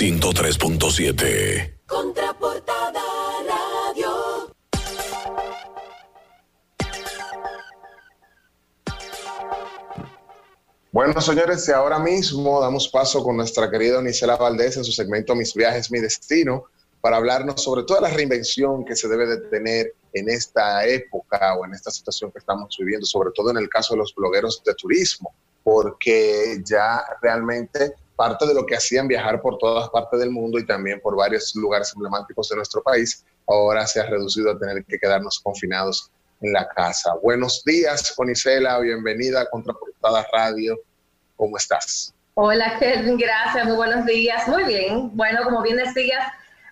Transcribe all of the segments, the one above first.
103.7. Contraportada Radio. Bueno, señores, y ahora mismo damos paso con nuestra querida Onisela Valdés en su segmento Mis viajes, mi destino, para hablarnos sobre toda la reinvención que se debe de tener en esta época o en esta situación que estamos viviendo, sobre todo en el caso de los blogueros de turismo, porque ya realmente parte de lo que hacían viajar por todas partes del mundo y también por varios lugares emblemáticos de nuestro país, ahora se ha reducido a tener que quedarnos confinados en la casa. Buenos días, Onisela, bienvenida a Contraportada Radio. ¿Cómo estás? Hola, gracias, muy buenos días. Muy bien, bueno, como bien decías,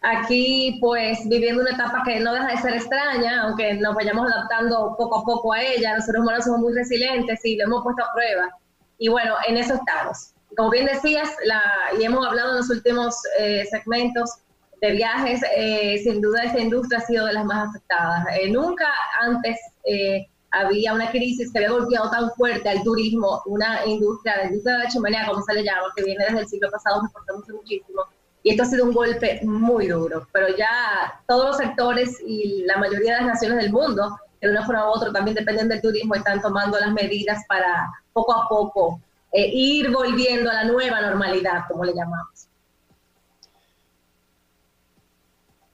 aquí pues viviendo una etapa que no deja de ser extraña, aunque nos vayamos adaptando poco a poco a ella, los seres humanos somos muy resilientes y lo hemos puesto a prueba. Y bueno, en eso estamos. Como bien decías, y hemos hablado en los últimos eh, segmentos, de viajes, eh, sin duda esta industria ha sido de las más afectadas. Eh, nunca antes había una crisis que había golpeado tan fuerte al turismo, una industria, la industria de la chimenea, como se le llama, que viene desde el siglo pasado, exportamos muchísimo. Y esto ha sido un golpe muy duro, pero ya todos los sectores y la mayoría de las naciones del mundo, de una forma u otra también dependen del turismo, están tomando las medidas para poco a poco ir volviendo a la nueva normalidad, como le llamamos.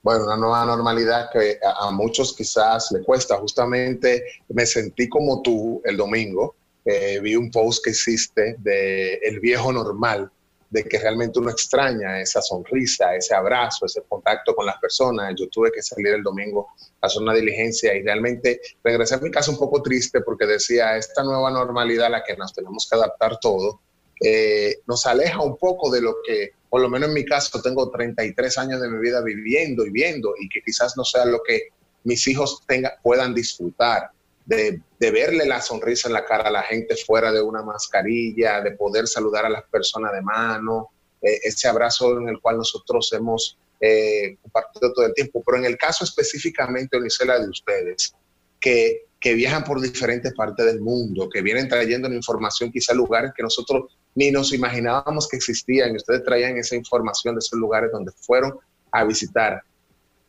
bueno, una nueva normalidad que a, muchos quizás le cuesta. Justamente me sentí como tú el domingo, vi un post que hiciste de el viejo normal, de que realmente uno extraña esa sonrisa, ese abrazo, ese contacto con las personas. Yo tuve que salir el domingo a hacer una diligencia y realmente regresé a mi casa un poco triste porque decía, esta nueva normalidad a la que nos tenemos que adaptar todo, eh, nos aleja un poco de lo que por lo menos en mi caso, tengo 33 años de mi vida viviendo y viendo y que quizás no sea lo que mis hijos tenga, puedan disfrutar. De, verle la sonrisa en la cara a la gente fuera de una mascarilla, de poder saludar a las personas de mano, eh, ese abrazo en el cual nosotros hemos eh, compartido todo el tiempo. Pero en el caso específicamente, Onicela, de ustedes, que, que viajan por diferentes partes del mundo, que vienen trayendo información quizá lugares que nosotros ni nos imaginábamos que existían y ustedes traían esa información de esos lugares donde fueron a visitar.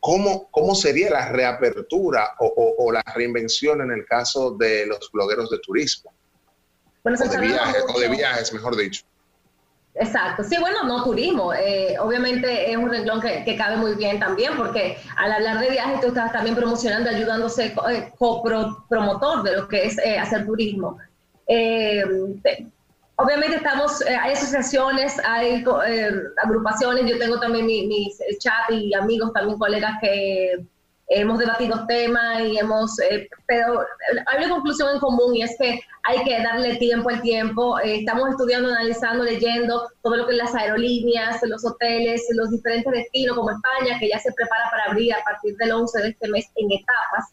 ¿Cómo, cómo sería la reapertura o, la reinvención en el caso de los blogueros de turismo? o, de viajes, o de viajes, mejor dicho. Exacto, sí, bueno, no turismo, eh, obviamente es un renglón que, cabe muy bien también, porque al hablar de viajes tú estás también promocionando, ayudándose, eh, copromotor de lo que es eh, hacer turismo. Eh, Obviamente estamos, eh, hay asociaciones, hay eh, agrupaciones, yo tengo también mis mi chat y amigos, también colegas que hemos debatido temas y hemos, eh, pero hay una conclusión en común y es que hay que darle tiempo al tiempo. estamos estudiando, analizando, leyendo todo lo que es las aerolíneas, los hoteles, los diferentes destinos como España, que ya se prepara para abrir a partir del 11 de este mes en etapas.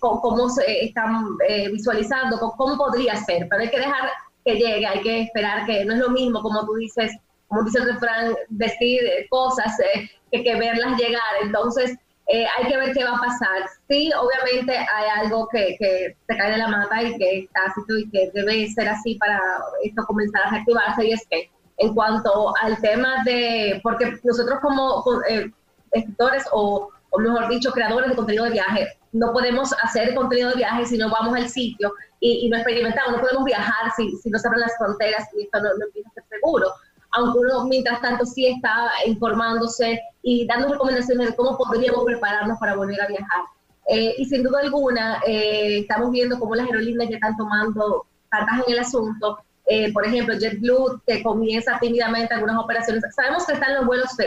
cómo, se están visualizando, cómo podría ser, pero hay que dejar que llegue, hay que esperar que no es lo mismo, como tú dices, como dice el refrán, decir cosas eh, que, verlas llegar. Entonces, eh, hay que ver qué va a pasar. Sí, obviamente hay algo que, que se cae de la mata y que está así y que debe ser así para esto comenzar a reactivarse y es que en cuanto al tema de, porque nosotros como eh, escritores o, o mejor dicho, creadores de contenido de viaje, no podemos hacer contenido de viaje si no vamos al sitio y, no experimentamos, no podemos viajar si, si no se abren las fronteras y esto no, empieza a ser seguro. Aunque uno, mientras tanto, sí está informándose y dando recomendaciones de cómo podríamos prepararnos para volver a viajar. Eh, y sin duda alguna, eh, estamos viendo cómo las aerolíneas ya están tomando cartas en el asunto. Eh, por ejemplo, JetBlue, que comienza tímidamente algunas operaciones. Sabemos que están los vuelos que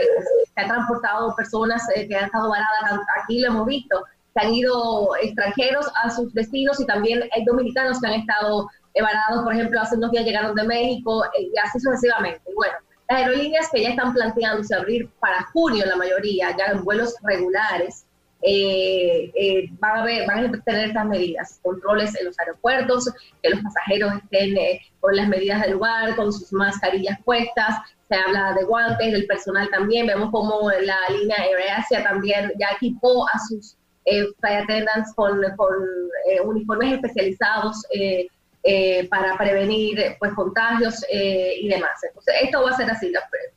han transportado personas que han estado varadas, aquí lo hemos visto, que han ido extranjeros a sus destinos y también hay dominicanos que han estado evarados, por ejemplo, hace unos días llegaron de México eh, y así sucesivamente. Bueno, las aerolíneas que ya están planteándose abrir para junio, la mayoría, ya en vuelos regulares, eh, eh, van, a ver, van a tener estas medidas, controles en los aeropuertos, que los pasajeros estén con las medidas del lugar, con sus mascarillas puestas, se habla de guantes, del personal también, vemos como la línea Air también ya equipó a sus eh, attendants con, con eh, uniformes especializados eh, eh, para prevenir pues contagios y demás. Entonces, esto va a ser así.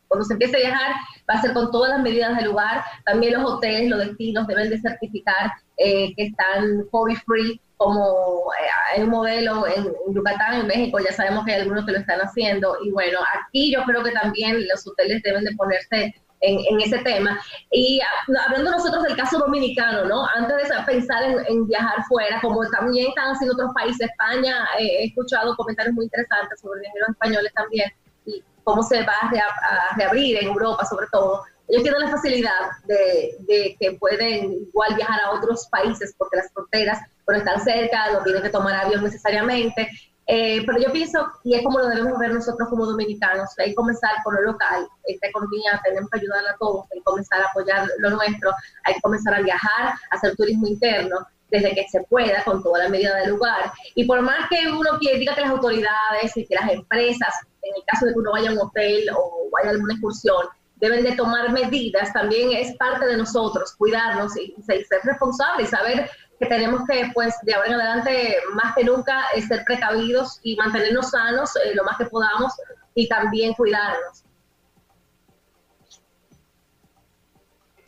cuando se empiece a viajar va a ser con todas las medidas del lugar. También los hoteles, los destinos deben de certificar eh, que están COVID free, como eh, hay un modelo en, Yucatán, en México, ya sabemos que hay algunos que lo están haciendo. Y bueno, aquí yo creo que también los hoteles deben de ponerse en, ese tema. Y ah, hablando nosotros del caso dominicano, ¿no? Antes de pensar en, viajar fuera, como también están haciendo otros países, España, eh, he escuchado comentarios muy interesantes sobre viajeros españoles también y cómo se va a, reabrir en Europa, sobre todo. Ellos tienen la facilidad de, que pueden igual viajar a otros países porque las fronteras bueno, están cerca, no tienen que tomar avión necesariamente eh, pero yo pienso, y es como lo debemos ver nosotros como dominicanos, hay que comenzar por lo local, esta economía tenemos que ayudar a todos, hay que comenzar a apoyar lo nuestro, hay que comenzar a viajar, a hacer turismo interno desde que se pueda, con toda la medida del lugar. Y por más que uno diga que las autoridades y que las empresas, en el caso de que uno vaya a un hotel o vaya a alguna excursión, deben de tomar medidas, también es parte de nosotros cuidarnos y, y ser responsables saber que tenemos que, pues, de ahora en adelante, más que nunca, ser precavidos y mantenernos sanos eh, lo más que podamos y también cuidarnos.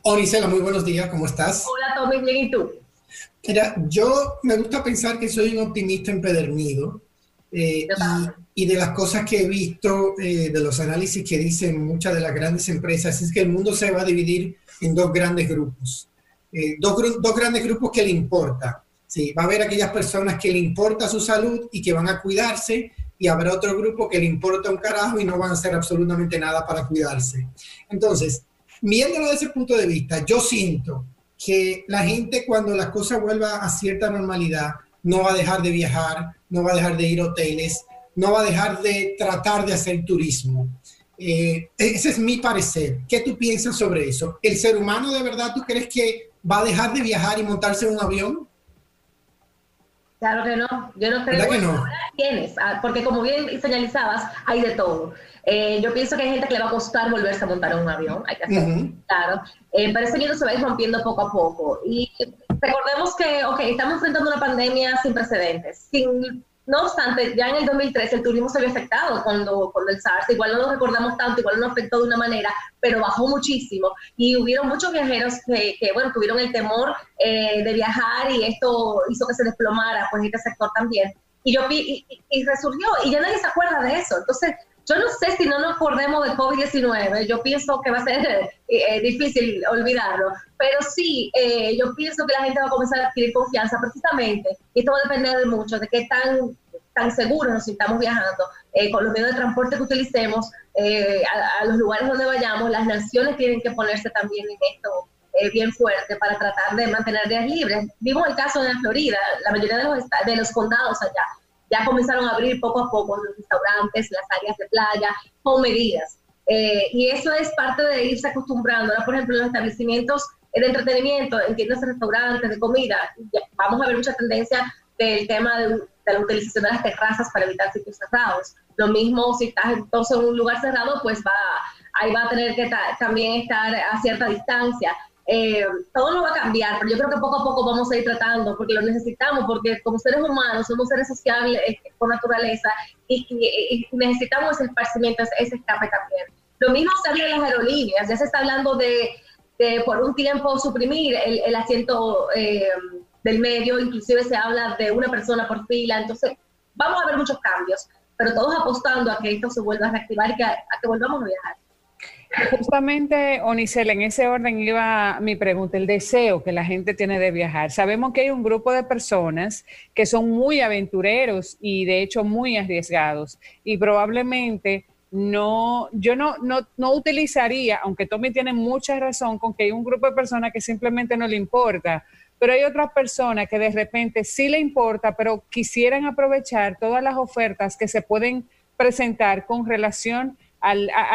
Onisela, muy buenos días, ¿cómo estás? Hola, Tommy, bien, ¿y tú? Mira, yo me gusta pensar que soy un optimista empedernido eh, y, de las cosas que he visto, eh, de los análisis que dicen muchas de las grandes empresas, es que el mundo se va a dividir en dos grandes grupos. Eh, dos, dos, grandes grupos que le importa. Sí, va a haber aquellas personas que le importa su salud y que van a cuidarse y habrá otro grupo que le importa un carajo y no van a hacer absolutamente nada para cuidarse. Entonces, viéndolo desde ese punto de vista, yo siento que la gente cuando las cosas vuelvan a cierta normalidad no va a dejar de viajar, no va a dejar de ir a hoteles, no va a dejar de tratar de hacer turismo. Eh, ese es mi parecer. ¿Qué tú piensas sobre eso? ¿El ser humano de verdad tú crees que va a dejar de viajar y montarse en un avión? Claro que no, yo no creo que no? tienes, ah, porque como bien señalizabas, hay de todo. Eh, yo pienso que hay gente que le va a costar volverse a montar en un avión, hay que hacerlo, claro. Eh, pero ese miedo se va a ir rompiendo poco a poco. Y recordemos que, ok, estamos enfrentando una pandemia sin precedentes, sin no obstante, ya en el 2013 el turismo se había afectado cuando, cuando el SARS, igual no lo recordamos tanto, igual no afectó de una manera, pero bajó muchísimo. Y hubieron muchos viajeros que, bueno, tuvieron el temor eh, de viajar y esto hizo que se desplomara, pues, este sector también. Y yo y, resurgió, y ya nadie se acuerda de eso. Entonces, yo no sé si no nos acordemos de COVID-19, yo pienso que va a ser eh, eh, difícil olvidarlo, pero sí, yo pienso que la gente va a comenzar a adquirir confianza precisamente, y esto va a depender de mucho, de qué tan tan seguros nos sintamos viajando, eh, con los medios de transporte que utilicemos, eh, a, los lugares donde vayamos, las naciones tienen que ponerse también en esto eh, bien fuerte para tratar de mantener días libres. Vimos el caso de Florida, la mayoría de los, de los condados allá ya comenzaron a abrir poco a poco los restaurantes, las áreas de playa, con medidas. y eso es parte de irse acostumbrando. Ahora, por ejemplo, los establecimientos de entretenimiento, en tiendas de restaurantes, de comida, vamos a ver mucha tendencia del tema de la utilización de las terrazas para evitar sitios cerrados. Lo mismo si estás entonces en un lugar cerrado, pues va, ahí va a tener que también estar a cierta distancia. Eh, todo no va a cambiar, pero yo creo que poco a poco vamos a ir tratando, porque lo necesitamos, porque como seres humanos somos seres sociables eh, por naturaleza y, necesitamos ese esparcimiento, ese escape también. Lo mismo se habla de las aerolíneas, ya se está hablando de, por un tiempo suprimir el, el asiento eh, del medio, inclusive se habla de una persona por fila, entonces vamos a ver muchos cambios, pero todos apostando a que esto se vuelva a reactivar y que, a, que volvamos a viajar. Justamente, Onicel, en ese orden iba mi pregunta, el deseo que la gente tiene de viajar. Sabemos que hay un grupo de personas que son muy aventureros y de hecho muy arriesgados y probablemente no, yo no, no, no utilizaría, aunque Tommy tiene mucha razón con que hay un grupo de personas que simplemente no le importa pero hay otras personas que de repente sí le importa, pero quisieran aprovechar todas las ofertas que se pueden presentar con relación a,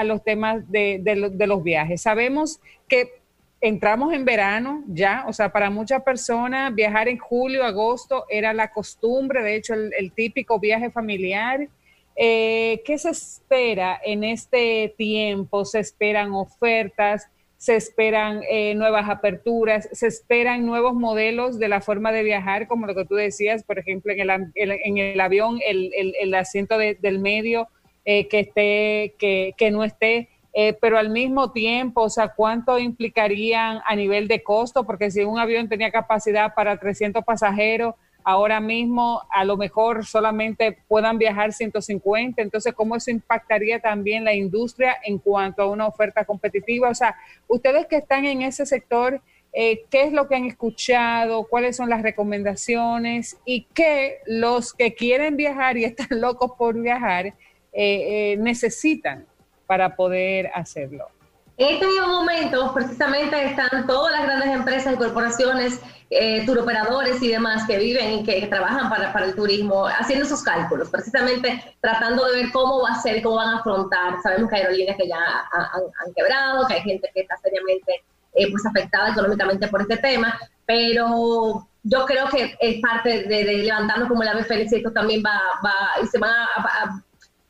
los temas de, los viajes. Sabemos que entramos en verano ya, o sea, para muchas personas viajar en julio, agosto era la costumbre, de hecho el, típico viaje familiar. Eh, ¿Qué se espera en este tiempo? ¿Se esperan ofertas? se esperan eh, nuevas aperturas, se esperan nuevos modelos de la forma de viajar, como lo que tú decías, por ejemplo, en el, avión, el, asiento del medio eh, que, esté, que, que, no esté eh, pero al mismo tiempo, o sea, ¿cuánto implicarían a nivel de costo? Porque si un avión tenía capacidad para 300 pasajeros, ahora mismo a lo mejor solamente puedan viajar 150, entonces cómo eso impactaría también la industria en cuanto a una oferta competitiva. O sea, ustedes que están en ese sector, eh, ¿qué es lo que han escuchado? ¿Cuáles son las recomendaciones? Y qué los que quieren viajar y están locos por viajar eh, eh, necesitan para poder hacerlo. En este mismo momento, precisamente, están todas las grandes empresas y corporaciones, eh, turoperadores y demás que viven y que, trabajan para, el turismo, haciendo esos cálculos, precisamente tratando de ver cómo va a ser, cómo van a afrontar. Sabemos que hay aerolíneas que ya han, quebrado, que hay gente que está seriamente eh, pues afectada económicamente por este tema, pero yo creo que es parte de, levantarnos como la ave feliz y esto también va, va y se van a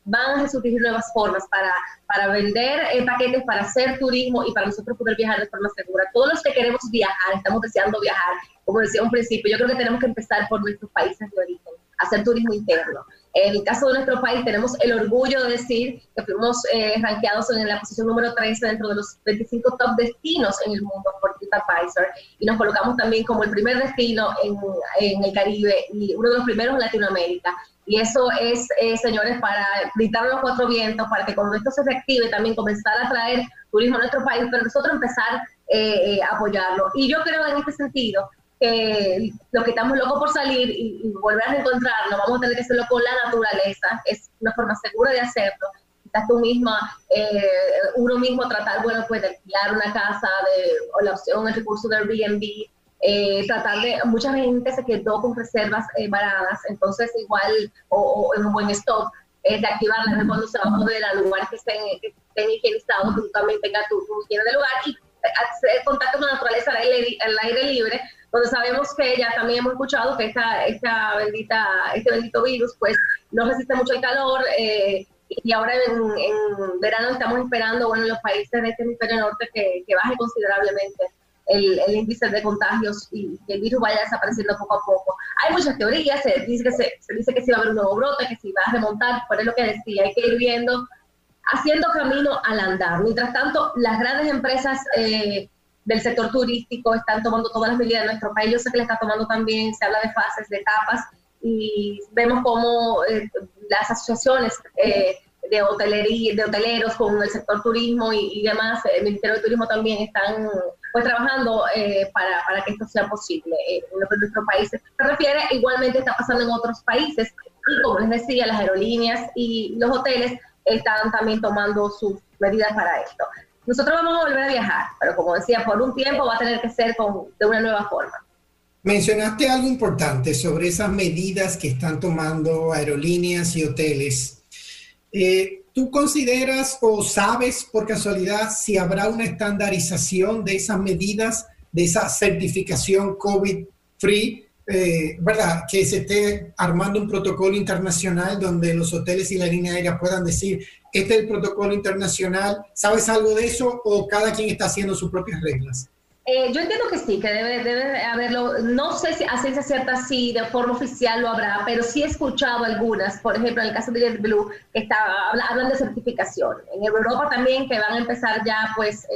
van a surgir nuevas formas para, para vender eh, paquetes, para hacer turismo y para nosotros poder viajar de forma segura. Todos los que queremos viajar, estamos deseando viajar, como decía un principio, yo creo que tenemos que empezar por nuestros países de origen, hacer turismo interno. En el caso de nuestro país, tenemos el orgullo de decir que fuimos eh, rankeados en la posición número 13 dentro de los 25 top destinos en el mundo por TripAdvisor y nos colocamos también como el primer destino en, el Caribe y uno de los primeros en Latinoamérica. Y eso es, eh, señores, para gritar los cuatro vientos, para que cuando esto se reactive también comenzar a traer turismo a nuestro país, pero nosotros empezar eh, eh, a apoyarlo. Y yo creo en este sentido que los que estamos locos por salir y, volver a encontrarnos, vamos a tener que hacerlo con la naturaleza, es una forma segura de hacerlo. Quizás tú misma, uno mismo tratar, bueno, pues de alquilar una casa de, o la opción, el recurso de Airbnb, eh, tratar de, mucha gente se quedó con reservas eh, baradas, entonces igual, o, en un buen stock, es de activarla cuando se va a poder a lugares que estén, que higienizados, que tú también tengas tu, higiene de lugar y contacto con la naturaleza al aire, libre, donde sabemos que ya también hemos escuchado que esta, esta bendita, este bendito virus pues no resiste mucho el calor, eh, y ahora en, verano estamos esperando, bueno, en los países de este hemisferio norte que, que baje considerablemente el, índice de contagios y que el virus vaya desapareciendo poco a poco. Hay muchas teorías, se dice que, se, dice que si va a haber un nuevo brote, que si va a remontar, pero es lo que decía, hay que ir viendo, haciendo camino al andar. Mientras tanto, las grandes empresas eh, del sector turístico están tomando todas las medidas de nuestro país, yo sé que le está tomando también, se habla de fases, de etapas, y vemos cómo eh, las asociaciones eh, de hotelería, de hoteleros con el sector turismo y, demás, el Ministerio de Turismo también están pues trabajando eh, para, para, que esto sea posible eh, en lo que nuestro país se refiere. Igualmente está pasando en otros países y como les decía, las aerolíneas y los hoteles están también tomando sus medidas para esto. Nosotros vamos a volver a viajar, pero como decía, por un tiempo va a tener que ser con, de una nueva forma. Mencionaste algo importante sobre esas medidas que están tomando aerolíneas y hoteles eh, ¿Tú consideras o sabes por casualidad si habrá una estandarización de esas medidas, de esa certificación COVID-free, eh, ¿verdad? Que se esté armando un protocolo internacional donde los hoteles y la línea aérea puedan decir, este es el protocolo internacional, ¿sabes algo de eso o cada quien está haciendo sus propias reglas? Eh, yo entiendo que sí, que debe, debe haberlo. No sé si a ciencia cierta si de forma oficial lo habrá, pero sí he escuchado algunas. Por ejemplo, en el caso de JetBlue, que está, hablan de certificación. En Europa también, que van a empezar ya, pues,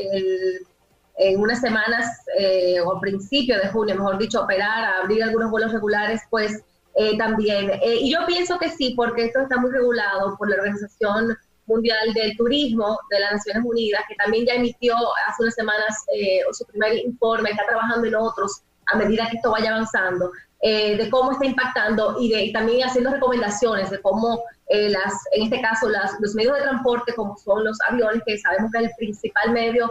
en unas semanas eh, o principio de junio, mejor dicho, operar, a abrir algunos vuelos regulares, pues eh, también. y yo pienso que sí, porque esto está muy regulado por la Organización Mundial del Turismo de las Naciones Unidas, que también ya emitió hace unas semanas eh, su primer informe, está trabajando en otros a medida que esto vaya avanzando, eh, de cómo está impactando y, de, también haciendo recomendaciones de cómo eh, las, en este caso las, los medios de transporte, como son los aviones, que sabemos que es el principal medio,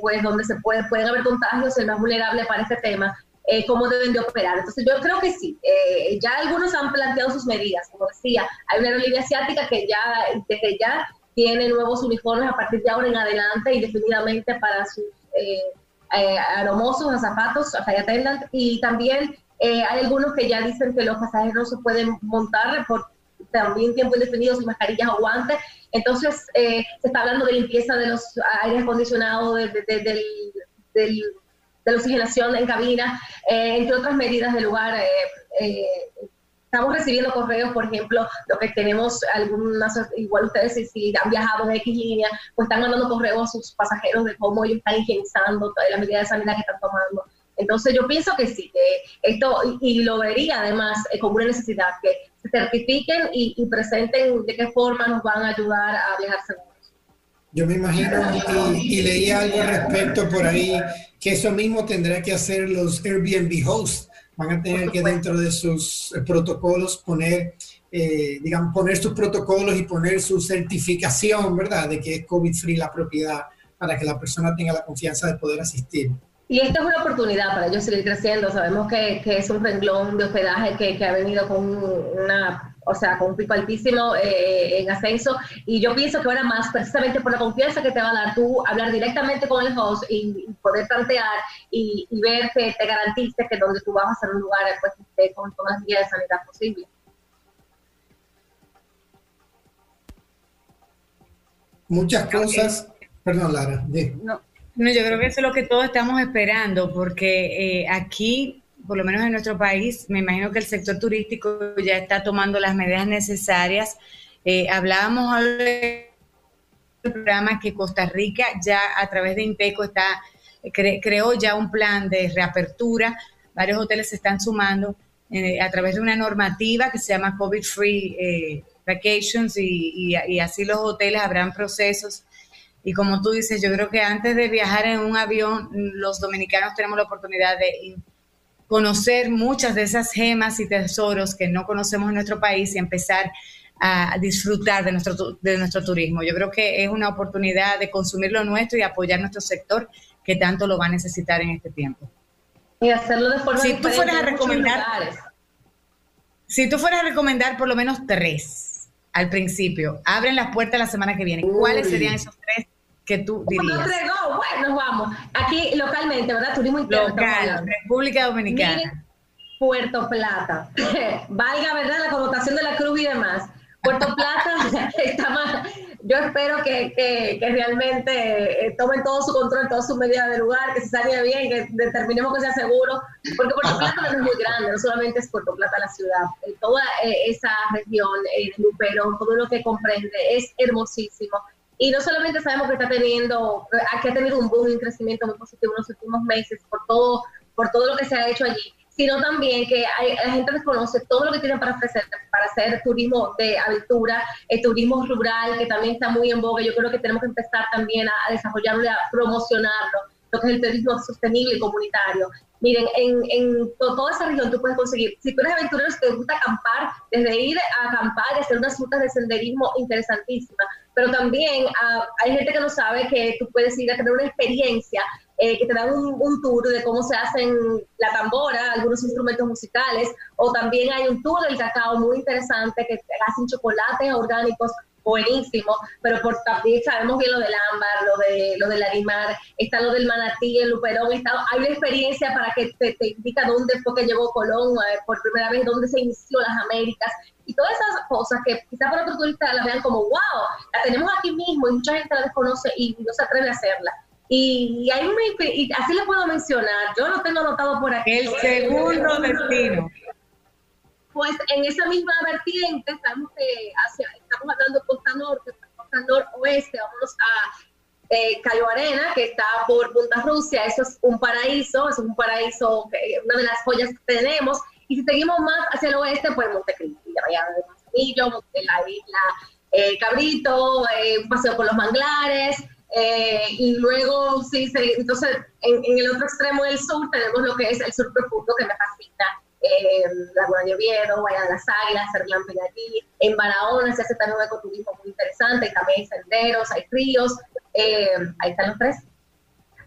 pues donde se puede, pueden haber contagios, el más vulnerable para este tema, eh, cómo deben de operar. Entonces yo creo que sí, eh, ya algunos han planteado sus medidas, como decía, hay una aerolínea asiática que ya desde ya tiene nuevos uniformes a partir de ahora en adelante y definitivamente para sus eh, eh aromosos, zapatos, attendant, y también hay algunos que ya dicen que los pasajeros se pueden montar por también tiempo indefinido sin mascarillas o guantes. Entonces, se está hablando de limpieza de los aires acondicionados, del, del de la oxigenación en cabina, eh, entre otras medidas de lugar, eh, eh, estamos recibiendo correos, por ejemplo, lo que tenemos algunas, igual ustedes si, han viajado en X línea, pues están mandando correos a sus pasajeros de cómo ellos están higienizando la medida de sanidad que están tomando. Entonces yo pienso que sí, que esto, y, lo vería además eh, como una necesidad, que se certifiquen y, presenten de qué forma nos van a ayudar a viajar seguros. Yo me imagino, y, leí algo al respecto por ahí, que eso mismo tendrá que hacer los Airbnb hosts. Van a tener que dentro de sus eh, protocolos poner, eh, digamos, poner sus protocolos y poner su certificación, ¿verdad? De que es COVID-free la propiedad para que la persona tenga la confianza de poder asistir. Y esta es una oportunidad para ellos seguir creciendo. Sabemos que, que es un renglón de hospedaje que, que, ha venido con una, o sea, con un pico altísimo eh, en ascenso. Y yo pienso que ahora más, precisamente por la confianza que te va a dar tú, hablar directamente con el host y, poder plantear y, ver que te garantice que donde tú vas a ser un lugar pues, esté con todas las medidas de sanidad posibles. Muchas cosas. Perdón, Lara. No no, yo creo que eso es lo que todos estamos esperando, porque eh, aquí, por lo menos en nuestro país, me imagino que el sector turístico ya está tomando las medidas necesarias. Eh, hablábamos del programa que Costa Rica ya a través de Inteco está creó ya un plan de reapertura. Varios hoteles se están sumando eh, a través de una normativa que se llama COVID Free Vacations y, y así los hoteles habrán procesos y como tú dices, yo creo que antes de viajar en un avión, los dominicanos tenemos la oportunidad de conocer muchas de esas gemas y tesoros que no conocemos en nuestro país y empezar a disfrutar de nuestro, de nuestro turismo. Yo creo que es una oportunidad de consumir lo nuestro y apoyar nuestro sector que tanto lo va a necesitar en este tiempo. Y hacerlo de forma si tú fueras a recomendar, Si tú fueras a recomendar por lo menos tres al principio, abren las puertas la semana que viene, ¿cuáles serían esos tres que tú dirías? Bueno, vamos. Aquí localmente, ¿verdad? Turismo interno. Local, República Dominicana. Puerto Plata. Valga, ¿verdad? La connotación de la cruz y demás. Puerto Plata está más. Yo espero que, que, que realmente eh, tomen todo su control, toda su medida de lugar, que se salga bien, que determinemos que sea seguro, porque Puerto Plata no es muy grande, no solamente es Puerto Plata la ciudad, eh, toda eh, esa región de Luperón, todo lo que comprende es hermosísimo y no solamente sabemos que está teniendo, que ha tenido un boom y un crecimiento muy positivo en los últimos meses por todo, por todo lo que se ha hecho allí, sino también que hay, la gente desconoce todo lo que tienen para ofrecer, para hacer turismo de aventura, el turismo rural, que también está muy en boga. Yo creo que tenemos que empezar también a, desarrollarlo y a promocionarlo, lo que es el turismo sostenible y comunitario. Miren, en, en toda esa región tú puedes conseguir, si tú eres aventurero, si te gusta acampar, desde ir a acampar y hacer unas rutas de senderismo interesantísimas, pero también ah, hay gente que no sabe que tú puedes ir a tener una experiencia, eh, que te dan un, tour de cómo se hacen la tambora, algunos instrumentos musicales, o también hay un tour del cacao muy interesante que hacen chocolates orgánicos buenísimo, pero por también sabemos bien lo del ámbar, lo de lo del animal, está lo del manatí, el luperón, está, hay una experiencia para que te, te indica dónde fue que llegó Colón eh, por primera vez, dónde se inició las Américas, y todas esas cosas que quizás para otros turistas las vean como, wow, la tenemos aquí mismo y mucha gente la desconoce y no se atreve a hacerla. Y, hay una, y así le puedo mencionar, yo lo tengo anotado por aquí. El segundo destino. Pues en esa misma vertiente estamos, eh, hacia, estamos hablando costa norte, costa noroeste, vamos a eh, Cayo Arena, que está por Punta Rusia, eso es un paraíso, es un paraíso, una de las joyas que tenemos, y si seguimos más hacia el oeste, pues Montecristi, Bahía de Manzanillo, la isla eh, Cabrito, eh, un paseo por los manglares, eh, y luego, sí, entonces en, en, el otro extremo del sur tenemos lo que es el sur profundo que me fascina, eh, Laguna de Oviedo, Bahía de las Águilas. En Barahona se hace también un ecoturismo muy interesante, y también hay senderos, hay ríos, eh, ahí están los tres.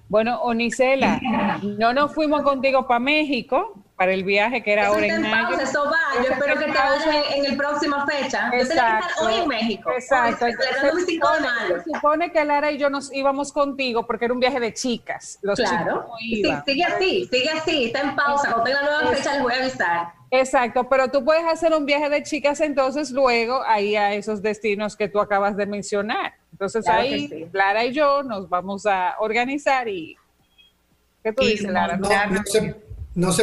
Bueno, Onicela, no nos fuimos contigo para México, para el viaje que era ahora en mayo. Eso va, yo espero que te vayas en, el próxima fecha. Yo tenía que estar hoy en México. Exacto. Se supone, que Lara y yo nos íbamos contigo porque era un viaje de chicas. Los claro. Chicos sí, sigue así, sigue así, está en pausa. Cuando tenga nueva fecha les voy a avisar. Exacto, pero tú puedes hacer un viaje de chicas entonces luego ahí a esos destinos que tú acabas de mencionar. Entonces ahí Lara y yo nos vamos a organizar y... ¿Qué tú dices, Lara? No, no se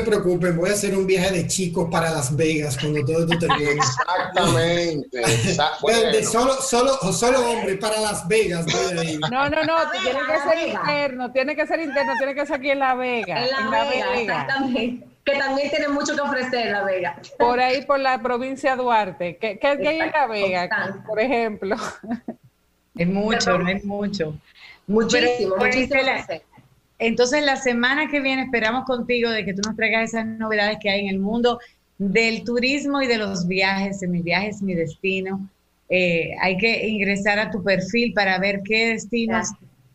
preocupen, voy a hacer un viaje de chicos para Las Vegas cuando todo esto termine. Exactamente. de solo, solo, solo hombre para Las Vegas. No, no, no, tiene que ser interno, tiene que ser interno, tiene que ser aquí en La Vega. En La, Vega, exactamente. Que también tiene mucho que ofrecer La Vega. Por ahí, por la provincia de Duarte. ¿Qué, qué, hay en La Vega, por ejemplo? Es mucho, no es mucho. Muchísimo, muchísimo. Entonces, la semana que viene esperamos contigo de que tú nos traigas esas novedades que hay en el mundo del turismo y de los viajes. En mi viaje es mi destino. Eh, hay que ingresar a tu perfil para ver qué destinos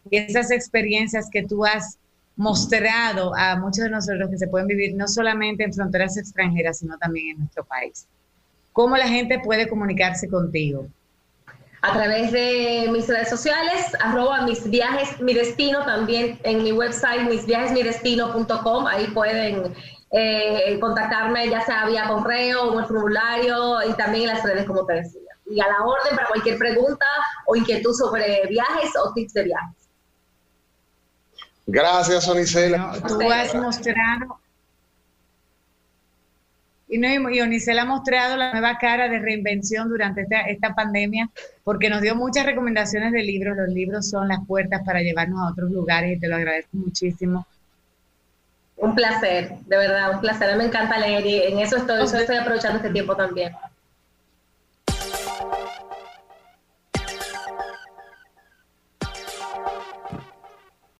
y esas experiencias que tú has mostrado a muchos de nosotros que se pueden vivir no solamente en fronteras extranjeras, sino también en nuestro país. ¿Cómo la gente puede comunicarse contigo? A través de mis redes sociales, arroba mis viajes, mi destino, también en mi website misviajesmidestino.com, ahí pueden eh, contactarme ya sea vía correo o el formulario y también en las redes como te decía. Y a la orden para cualquier pregunta o inquietud sobre viajes o tips de viajes. Gracias, Sonicela. tú has mostrado y, no, y Onicel ha mostrado la nueva cara de reinvención durante esta, esta pandemia porque nos dio muchas recomendaciones de libros. Los libros son las puertas para llevarnos a otros lugares y te lo agradezco muchísimo. Un placer, de verdad, un placer. Me encanta leer y en eso estoy, estoy aprovechando este tiempo también.